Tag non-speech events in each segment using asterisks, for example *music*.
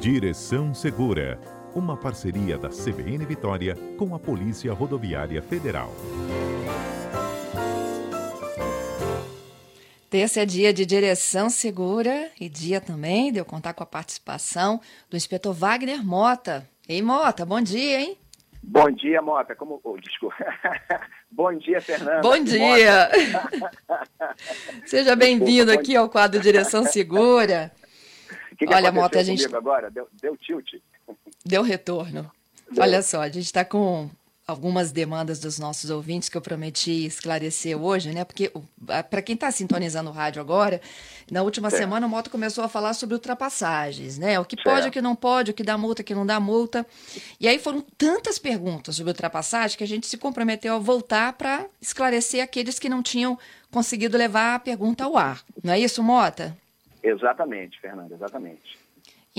Direção Segura, uma parceria da CBN Vitória com a Polícia Rodoviária Federal. Terça é dia de direção segura e dia também de eu contar com a participação do inspetor Wagner Mota. Ei, Mota, bom dia, hein? Bom dia, Mota. Como... Oh, desculpa. *laughs* bom dia, Fernanda. Bom dia. *laughs* *laughs* Seja bem-vindo aqui ao quadro Direção Segura. Que que Olha, Mota, a gente. agora? Deu, deu tilt. Deu retorno. Deu. Olha só, a gente está com algumas demandas dos nossos ouvintes que eu prometi esclarecer hoje, né? Porque para quem está sintonizando o rádio agora, na última certo. semana o Moto começou a falar sobre ultrapassagens, né? O que pode, o que não pode, o que dá multa, o que não dá multa. E aí foram tantas perguntas sobre ultrapassagem que a gente se comprometeu a voltar para esclarecer aqueles que não tinham conseguido levar a pergunta ao ar. Não é isso, Mota? Exatamente, Fernanda, exatamente.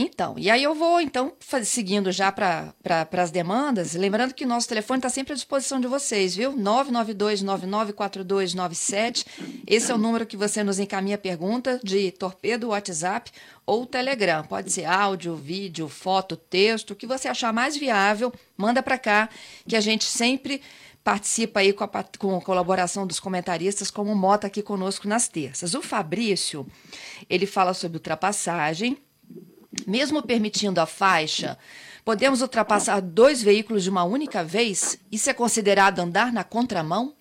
Então, e aí eu vou então seguindo já para as demandas, lembrando que nosso telefone está sempre à disposição de vocês, viu? 992994297. Esse é o número que você nos encaminha pergunta de torpedo, WhatsApp ou Telegram. Pode ser áudio, vídeo, foto, texto, o que você achar mais viável, manda para cá, que a gente sempre participa aí com a, com a colaboração dos comentaristas, como o Mota aqui conosco nas terças. O Fabrício, ele fala sobre ultrapassagem. Mesmo permitindo a faixa, podemos ultrapassar dois veículos de uma única vez? Isso é considerado andar na contramão?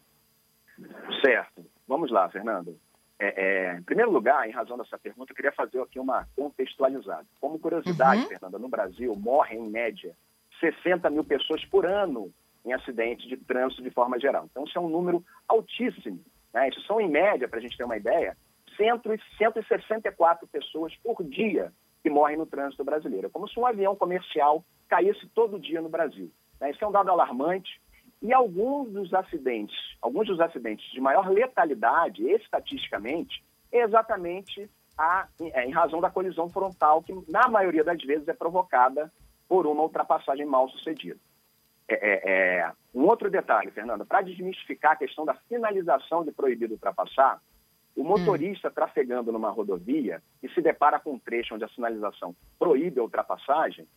Certo. Vamos lá, Fernando. É, é, em primeiro lugar, em razão dessa pergunta, eu queria fazer aqui uma contextualizada. Como curiosidade, uhum. Fernanda, no Brasil morrem, em média, 60 mil pessoas por ano em acidentes de trânsito de forma geral. Então, isso é um número altíssimo. Né? Isso são, em média, para a gente ter uma ideia, 164 pessoas por dia que morrem no trânsito brasileiro. É como se um avião comercial caísse todo dia no Brasil. Né? Isso é um dado alarmante. E alguns dos acidentes, alguns dos acidentes de maior letalidade, estatisticamente, é exatamente a, é, em razão da colisão frontal, que na maioria das vezes é provocada por uma ultrapassagem mal sucedida. É, é, é, um outro detalhe, Fernanda, para desmistificar a questão da finalização de proibido ultrapassar, o motorista hum. trafegando numa rodovia e se depara com um trecho onde a sinalização proíbe a ultrapassagem,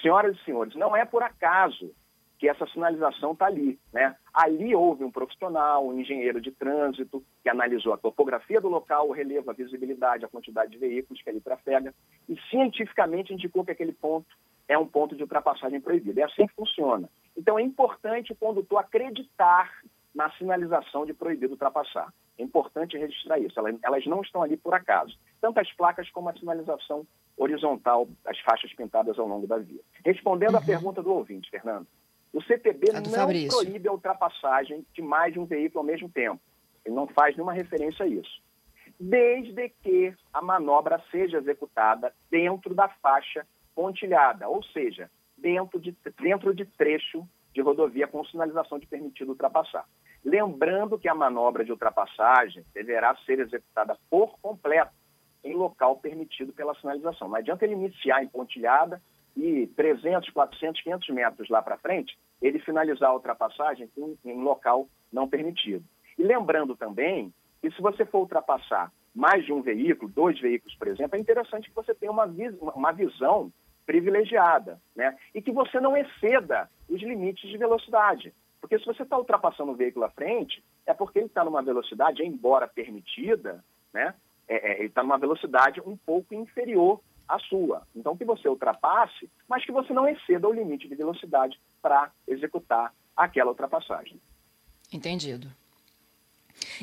senhoras e senhores, não é por acaso que essa sinalização está ali. Né? Ali houve um profissional, um engenheiro de trânsito, que analisou a topografia do local, o relevo, a visibilidade, a quantidade de veículos que ali trafega, e cientificamente indicou que aquele ponto é um ponto de ultrapassagem proibida. É assim que funciona. Então é importante o condutor acreditar na sinalização de proibido ultrapassar. É importante registrar isso. Elas, não estão ali por acaso. Tanto as placas como a sinalização horizontal, as faixas pintadas ao longo da via. Respondendo uhum. à pergunta do ouvinte, Fernando, o CTB não Fabrício. proíbe a ultrapassagem de mais de um veículo ao mesmo tempo. Ele não faz nenhuma referência a isso. Desde que a manobra seja executada dentro da faixa pontilhada, ou seja, dentro de, dentro de trecho de rodovia com sinalização de permitido ultrapassar. Lembrando que a manobra de ultrapassagem deverá ser executada por completo em local permitido pela sinalização. Não adianta ele iniciar em pontilhada e 300, 400, 500 metros lá para frente, ele finalizar a ultrapassagem em, em local não permitido. E lembrando também que se você for ultrapassar mais de um veículo, dois veículos, por exemplo, é interessante que você tenha uma, uma visão privilegiada, né? E que você não exceda os limites de velocidade. Porque se você está ultrapassando o veículo à frente, é porque ele está numa velocidade, embora permitida, né? É, é, ele está numa velocidade um pouco inferior à sua. Então, que você ultrapasse, mas que você não exceda o limite de velocidade para executar aquela ultrapassagem. Entendido.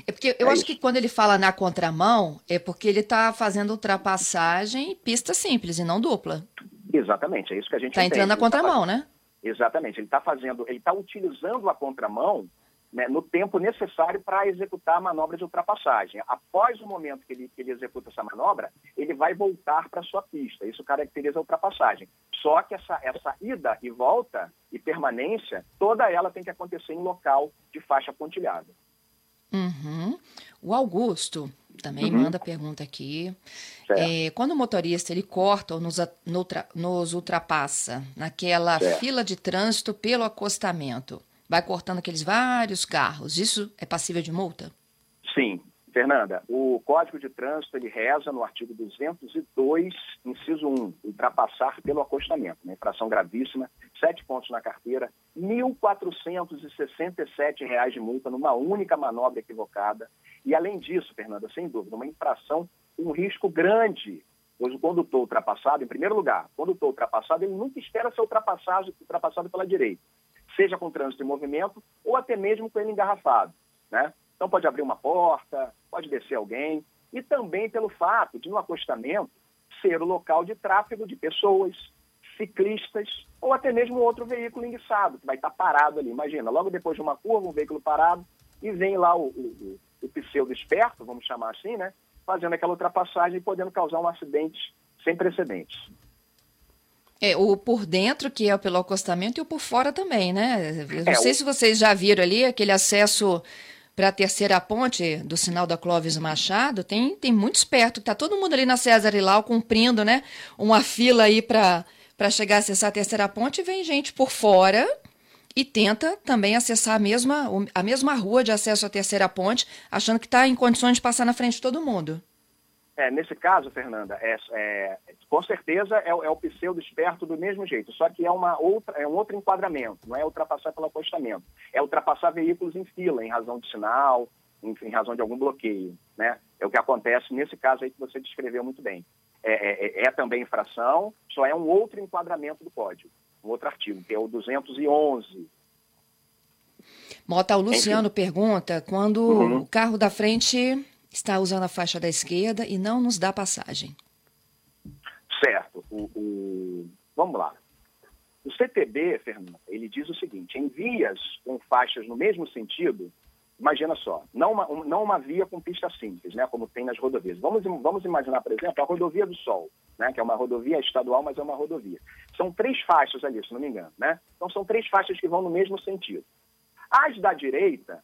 É porque eu é acho isso. que quando ele fala na contramão, é porque ele está fazendo ultrapassagem pista simples e não dupla. Exatamente, é isso que a gente Está entrando na tá contramão, né? Exatamente, ele está fazendo, ele está utilizando a contramão né, no tempo necessário para executar a manobra de ultrapassagem. Após o momento que ele, que ele executa essa manobra, ele vai voltar para a sua pista. Isso caracteriza a ultrapassagem. Só que essa, essa ida e volta e permanência, toda ela tem que acontecer em local de faixa pontilhada. Uhum. O Augusto também uhum. manda pergunta aqui. É, quando o motorista ele corta ou nos, nos ultrapassa naquela certo. fila de trânsito pelo acostamento, vai cortando aqueles vários carros, isso é passível de multa? Sim, Fernanda, o Código de Trânsito ele reza no artigo 202, inciso 1, ultrapassar pelo acostamento, uma infração gravíssima, sete pontos na carteira, R$ 1.467 de multa numa única manobra equivocada. E além disso, Fernanda, sem dúvida, uma infração um risco grande, pois o condutor ultrapassado, em primeiro lugar, o condutor ultrapassado, ele nunca espera ser ultrapassado, ultrapassado pela direita, seja com trânsito em movimento ou até mesmo com ele engarrafado, né? Então, pode abrir uma porta, pode descer alguém, e também pelo fato de, no acostamento, ser o local de tráfego de pessoas, ciclistas ou até mesmo outro veículo enguiçado, que vai estar parado ali. Imagina, logo depois de uma curva, um veículo parado, e vem lá o, o, o pseudo esperto, vamos chamar assim, né? Fazendo aquela ultrapassagem e podendo causar um acidente sem precedentes. É, o por dentro, que é pelo acostamento, e o por fora também, né? Eu não é, sei o... se vocês já viram ali aquele acesso para a terceira ponte do sinal da Clóvis Machado, tem, tem muito esperto, tá todo mundo ali na César Ilau cumprindo, né, uma fila aí para chegar a acessar a terceira ponte, vem gente por fora e tenta também acessar a mesma, a mesma rua de acesso à terceira ponte, achando que está em condições de passar na frente de todo mundo. É, nesse caso, Fernanda, é, é, com certeza é, é, o pseudo esperto do mesmo jeito, só que é, uma outra, é um outro enquadramento, não é ultrapassar pelo acostamento, é ultrapassar veículos em fila, em razão de sinal, em, em razão de algum bloqueio. Né? É o que acontece nesse caso aí que você descreveu muito bem. É, é, é também infração, só é um outro enquadramento do código, um outro artigo, que é o 211. Mota, o Luciano Enfim. pergunta quando uhum. o carro da frente está usando a faixa da esquerda e não nos dá passagem. Certo. O, o... Vamos lá. O CTB, Fernanda, ele diz o seguinte: em vias com faixas no mesmo sentido, imagina só, não uma, não uma via com pista simples, né, como tem nas rodovias. Vamos, vamos imaginar, por exemplo, a rodovia do Sol, né, que é uma rodovia estadual, mas é uma rodovia. São três faixas ali, se não me engano, né? Então são três faixas que vão no mesmo sentido. As da direita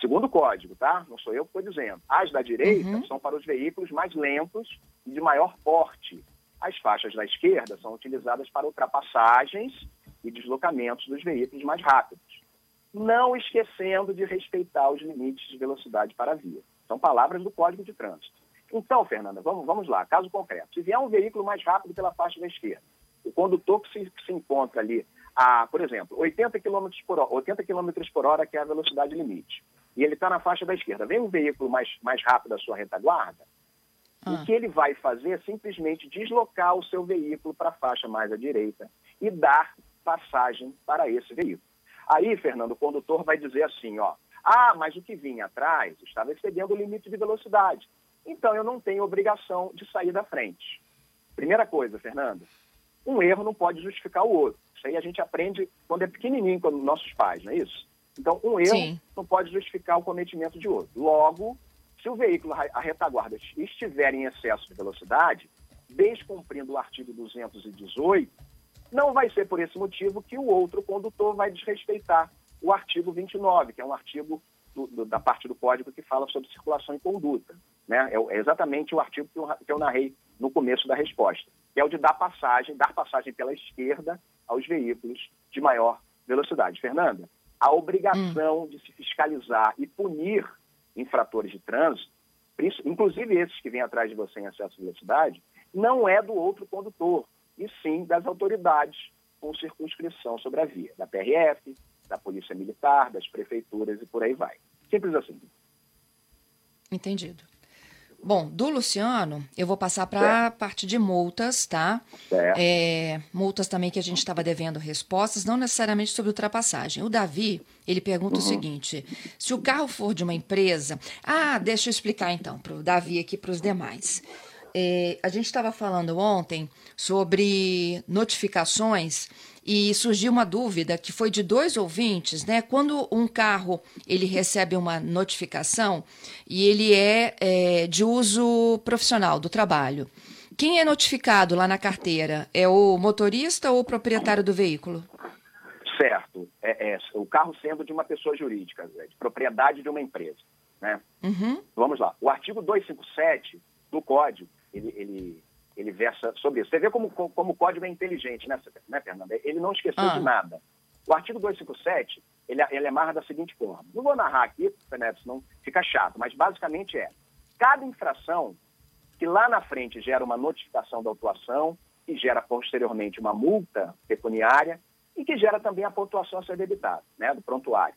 Segundo o código, tá? Não sou eu que estou dizendo. As da direita uhum. são para os veículos mais lentos e de maior porte. As faixas da esquerda são utilizadas para ultrapassagens e deslocamentos dos veículos mais rápidos. Não esquecendo de respeitar os limites de velocidade para a via. São palavras do Código de Trânsito. Então, Fernanda, vamos, vamos lá, caso concreto. Se vier um veículo mais rápido pela faixa da esquerda, o condutor que se, que se encontra ali a, por exemplo, 80 km por hora, 80 km por hora, que é a velocidade limite e ele está na faixa da esquerda, vem um veículo mais, mais rápido à sua retaguarda, ah. o que ele vai fazer é simplesmente deslocar o seu veículo para a faixa mais à direita e dar passagem para esse veículo. Aí, Fernando, o condutor vai dizer assim, ó, ah, mas o que vinha atrás estava excedendo o limite de velocidade. Então eu não tenho obrigação de sair da frente. Primeira coisa, Fernando, um erro não pode justificar o outro. Isso aí a gente aprende quando é pequenininho com nossos pais, não é isso? Então, um erro Sim. não pode justificar o cometimento de outro. Logo, se o veículo, a retaguarda, estiver em excesso de velocidade, descumprindo o artigo 218, não vai ser por esse motivo que o outro condutor vai desrespeitar o artigo 29, que é um artigo do, do, da parte do código que fala sobre circulação e conduta. Né? É, é exatamente o artigo que eu, que eu narrei no começo da resposta, que é o de dar passagem, dar passagem pela esquerda aos veículos de maior velocidade. Fernanda? A obrigação hum. de se fiscalizar e punir infratores de trânsito, inclusive esses que vêm atrás de você em excesso de velocidade, não é do outro condutor, e sim das autoridades com circunscrição sobre a via, da PRF, da Polícia Militar, das prefeituras e por aí vai. Simples assim. Entendido. Bom, do Luciano, eu vou passar para a parte de multas, tá? É, multas também que a gente estava devendo respostas, não necessariamente sobre ultrapassagem. O Davi, ele pergunta uhum. o seguinte: se o carro for de uma empresa. Ah, deixa eu explicar então para o Davi aqui para os demais. É, a gente estava falando ontem sobre notificações e surgiu uma dúvida que foi de dois ouvintes, né? Quando um carro ele recebe uma notificação e ele é, é de uso profissional do trabalho, quem é notificado lá na carteira é o motorista ou o proprietário do veículo? Certo, é, é o carro sendo de uma pessoa jurídica, de propriedade de uma empresa, né? Uhum. Vamos lá. O artigo 257 do Código ele, ele ele versa sobre isso. Você vê como, como o código é inteligente, né, né Fernanda? Ele não esqueceu ah. de nada. O artigo 257, ele, ele amarra da seguinte forma. Não vou narrar aqui, né, senão fica chato, mas basicamente é, cada infração que lá na frente gera uma notificação da autuação, que gera posteriormente uma multa pecuniária e que gera também a pontuação a ser debitada, né, do prontuário.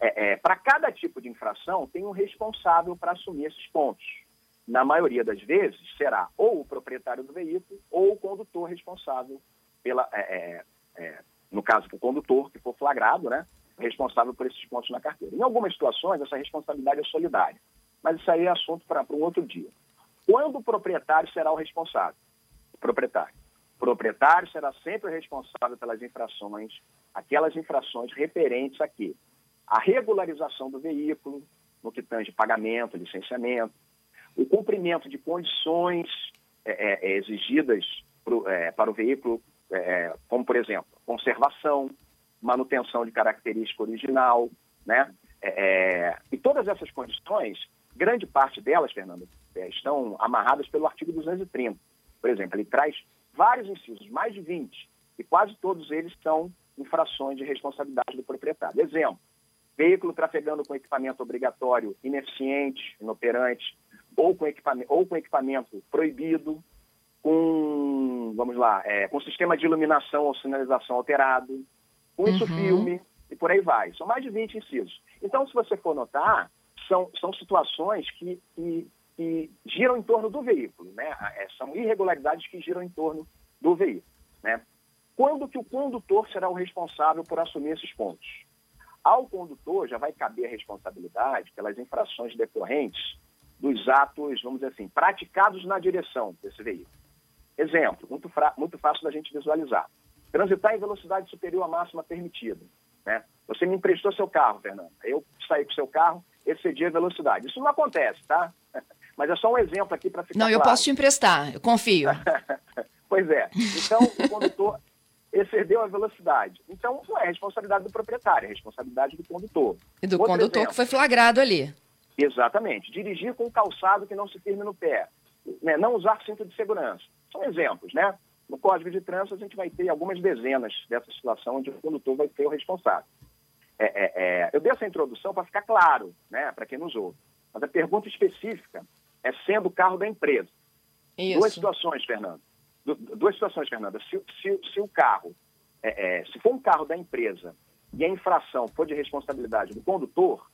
É, é, para cada tipo de infração, tem um responsável para assumir esses pontos. Na maioria das vezes, será ou o proprietário do veículo ou o condutor responsável pela, é, é, é no caso, o condutor que for flagrado, né, responsável por esses pontos na carteira. Em algumas situações, essa responsabilidade é solidária, mas isso aí é assunto para um outro dia. Quando o proprietário será o responsável? O proprietário. O proprietário será sempre o responsável pelas infrações, aquelas infrações referentes aqui a regularização do veículo, no que tange pagamento, licenciamento, o cumprimento de condições é, é, é exigidas pro, é, para o veículo, é, como, por exemplo, conservação, manutenção de característica original, né? É, e todas essas condições, grande parte delas, Fernando, estão amarradas pelo artigo 230. Por exemplo, ele traz vários incisos, mais de 20, e quase todos eles são infrações de responsabilidade do proprietário. Exemplo, veículo trafegando com equipamento obrigatório ineficiente, inoperante, ou com equipamento, ou com equipamento proibido, com, vamos lá, é, com sistema de iluminação ou sinalização alterado, com isso uhum. filme, e por aí vai. São mais de 20 incisos. Então, se você for notar, são, são situações que, que, que giram em torno do veículo, né? É, são irregularidades que giram em torno do veículo, né? Quando que o condutor será o responsável por assumir esses pontos? Ao condutor já vai caber a responsabilidade pelas infrações decorrentes dos atos, vamos dizer assim, praticados na direção desse veículo. Exemplo, muito, muito fácil da gente visualizar. Transitar em velocidade superior à máxima permitida. Né? Você me emprestou seu carro, Fernando. Eu saí com seu carro, excedi a velocidade. Isso não acontece, tá? *laughs* Mas é só um exemplo aqui para ficar Não, eu claro. posso te emprestar, eu confio. *laughs* pois é. Então, o condutor excedeu a velocidade. Então, não é responsabilidade do proprietário, é responsabilidade do condutor. E do Outro condutor exemplo, que foi flagrado ali. Exatamente. Dirigir com calçado que não se firme no pé. Né? Não usar cinto de segurança. São exemplos, né? No Código de Trânsito, a gente vai ter algumas dezenas dessa situação onde o condutor vai ser o responsável. É, é, é, eu dei essa introdução para ficar claro, né, para quem nos ouve. Mas a pergunta específica é sendo o carro da empresa. Isso. Duas situações, Fernando duas situações, Fernanda. Se, se, se o carro, é, é, se for um carro da empresa e a infração for de responsabilidade do condutor,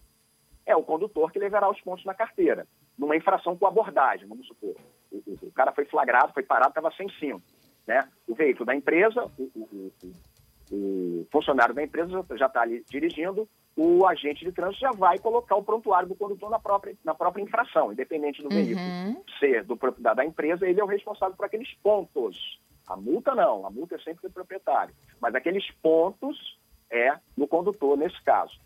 é o condutor que levará os pontos na carteira. Numa infração com abordagem, vamos supor. O, o, o cara foi flagrado, foi parado, estava sem cinto. Né? O veículo da empresa, o, o funcionário da empresa já está ali dirigindo, o agente de trânsito já vai colocar o prontuário do condutor na própria, na própria infração, independente do uhum. veículo ser do propriedade da empresa, ele é o responsável por aqueles pontos. A multa não, a multa é sempre do proprietário, mas aqueles pontos é do condutor nesse caso.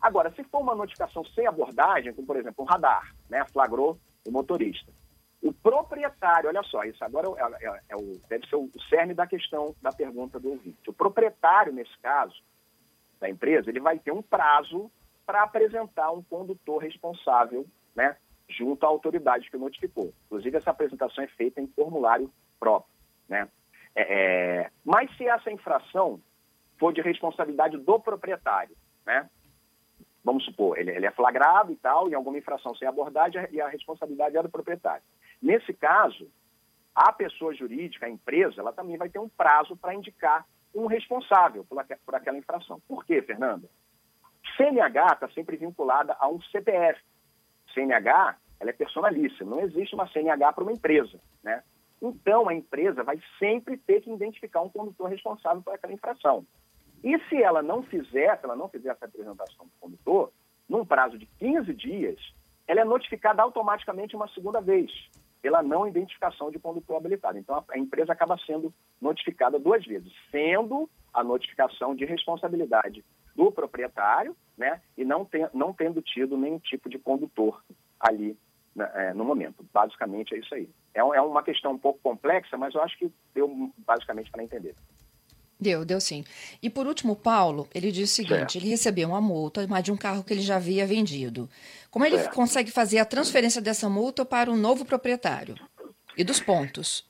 Agora, se for uma notificação sem abordagem, como por exemplo um radar, né, flagrou o motorista, o proprietário, olha só, isso agora é, é, é o, deve ser o cerne da questão da pergunta do ouvinte. O proprietário, nesse caso, da empresa, ele vai ter um prazo para apresentar um condutor responsável, né, junto à autoridade que notificou. Inclusive, essa apresentação é feita em formulário próprio, né. É, é mas se essa infração for de responsabilidade do proprietário, né, vamos supor, ele, ele é flagrado e tal, em alguma infração sem abordagem, e a responsabilidade é do proprietário. Nesse caso, a pessoa jurídica, a empresa, ela também vai ter um prazo para indicar um responsável por, por aquela infração. Por quê, Fernanda? CNH está sempre vinculada a um CPF. CNH ela é personalíssima, não existe uma CNH para uma empresa. Né? Então, a empresa vai sempre ter que identificar um condutor responsável por aquela infração. E se ela não fizer, se ela não fizer essa apresentação do condutor, num prazo de 15 dias, ela é notificada automaticamente uma segunda vez pela não identificação de condutor habilitado. Então, a, empresa acaba sendo notificada duas vezes, sendo a notificação de responsabilidade do proprietário, né, e não, tem, não tendo tido nenhum tipo de condutor ali né, é, no momento. Basicamente é isso aí. É, é uma questão um pouco complexa, mas eu acho que deu basicamente para entender. Deu, deu sim. E por último, Paulo, ele diz o seguinte: certo. ele recebeu uma multa, mas de um carro que ele já havia vendido. Como ele certo. consegue fazer a transferência dessa multa para o novo proprietário? E dos pontos?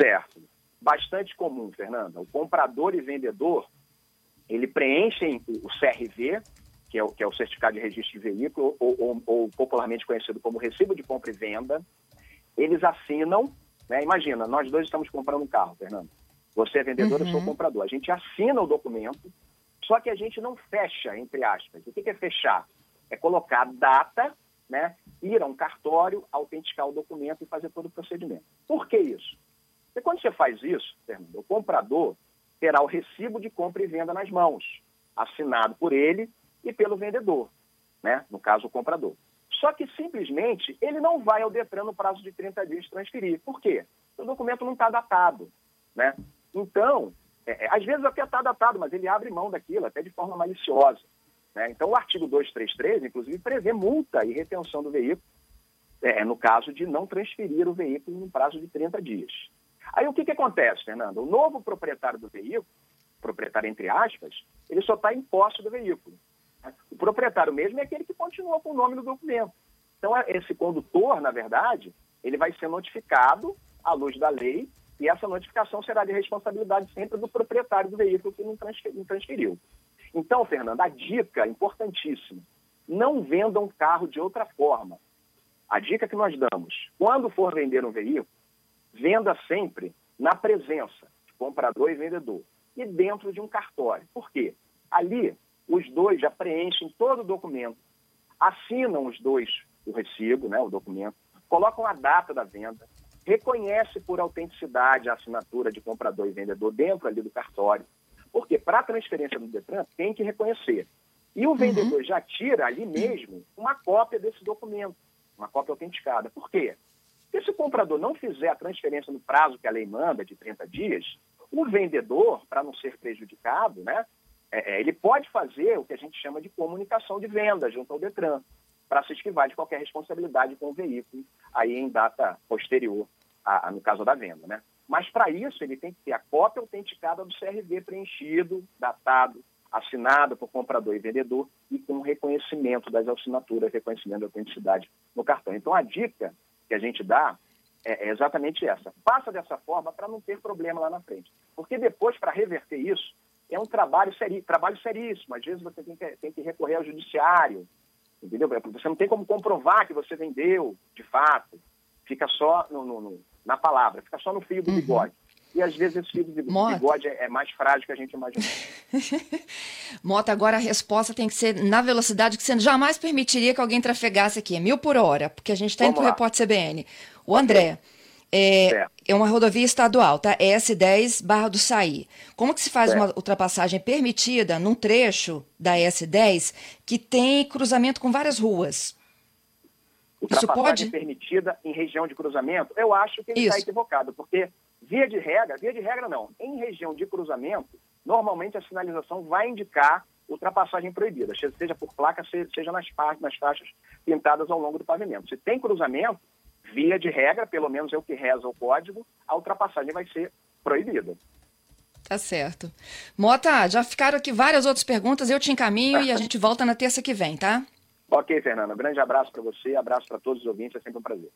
Certo. Bastante comum, Fernanda. O comprador e vendedor ele preenchem o CRV, que é o, que é o Certificado de Registro de Veículo, ou, ou, ou popularmente conhecido como Recibo de Compra e Venda. Eles assinam, né? imagina, nós dois estamos comprando um carro, Fernando. Você é vendedor, uhum. eu sou uhum. comprador. A gente assina o documento, só que a gente não fecha, entre aspas. O que é fechar? É colocar data, né? ir a um cartório, autenticar o documento e fazer todo o procedimento. Por que isso? Porque quando você faz isso, o comprador terá o recibo de compra e venda nas mãos, assinado por ele e pelo vendedor, né? no caso, o comprador. Só que simplesmente ele não vai ao Detran no prazo de 30 dias transferir. Por quê? O documento não está datado. Né? Então, é, é às vezes até está datado, mas ele abre mão daquilo, até de forma maliciosa. Né? Então, o artigo 233, inclusive, prevê multa e retenção do veículo, é, no caso de não transferir o veículo no prazo de 30 dias. Aí o que, que acontece, Fernando? O novo proprietário do veículo, proprietário entre aspas, ele só está em posse do veículo. O proprietário mesmo é aquele que continua com o nome no documento. Então, esse condutor, na verdade, ele vai ser notificado à luz da lei e essa notificação será de responsabilidade sempre do proprietário do veículo que não transferiu. Então, Fernando, a dica importantíssima: não venda um carro de outra forma. A dica que nós damos: quando for vender um veículo, venda sempre na presença de comprador e vendedor e dentro de um cartório. Por quê? Ali, os dois já preenchem todo o documento, assinam os dois o recibo, né, o documento, colocam a data da venda, reconhece por autenticidade a assinatura de comprador e vendedor dentro ali do cartório. Porque para a transferência do Detran tem que reconhecer. E o uhum. vendedor já tira ali mesmo uma cópia desse documento, uma cópia autenticada. Por quê? Porque se o comprador não fizer a transferência no prazo que a lei manda, de 30 dias, o vendedor, para não ser prejudicado, né, é, é, ele pode fazer o que a gente chama de comunicação de venda junto ao Detran, para se esquivar de qualquer responsabilidade com o veículo, aí em data posterior, a, a, no caso da venda. Né? Mas para isso ele tem que ter a cópia autenticada do CRV preenchido, datado, assinado por comprador e vendedor e com reconhecimento das assinaturas, reconhecimento da autenticidade no cartão. Então a dica que a gente dá é, é exatamente essa. Faça dessa forma para não ter problema lá na frente. Porque depois, para reverter isso, é um trabalho, seri, trabalho seríssimo. Às vezes você tem que, tem que recorrer ao judiciário, entendeu? Você não tem como comprovar que você vendeu, de fato. Fica só no, no, na palavra, fica só no fio do uhum. bigode. E às vezes esse fio do bigode é, é mais frágil que a gente imagina. *laughs* Mota, agora a resposta tem que ser na velocidade que você jamais permitiria que alguém trafegasse aqui, mil por hora, porque a gente está indo para o repórter CBN. O André, é, é, uma rodovia estadual, tá? S10 Barra do Saí. Como que se faz uma ultrapassagem permitida num trecho da S10 que tem cruzamento com várias ruas? Pode? permitida em região de cruzamento? Eu acho que ele está equivocado, porque via de regra, via de regra não, em região de cruzamento, normalmente a sinalização vai indicar ultrapassagem proibida, seja por placa, seja nas, nas faixas pintadas ao longo do pavimento. Se tem cruzamento, via de regra, pelo menos é o que reza o código, a ultrapassagem vai ser proibida. Tá certo. Mota, já ficaram aqui várias outras perguntas, eu te encaminho e a *laughs* gente volta na terça que vem, tá? Ok, Fernanda. Um grande abraço para você, abraço para todos os ouvintes, é sempre um prazer.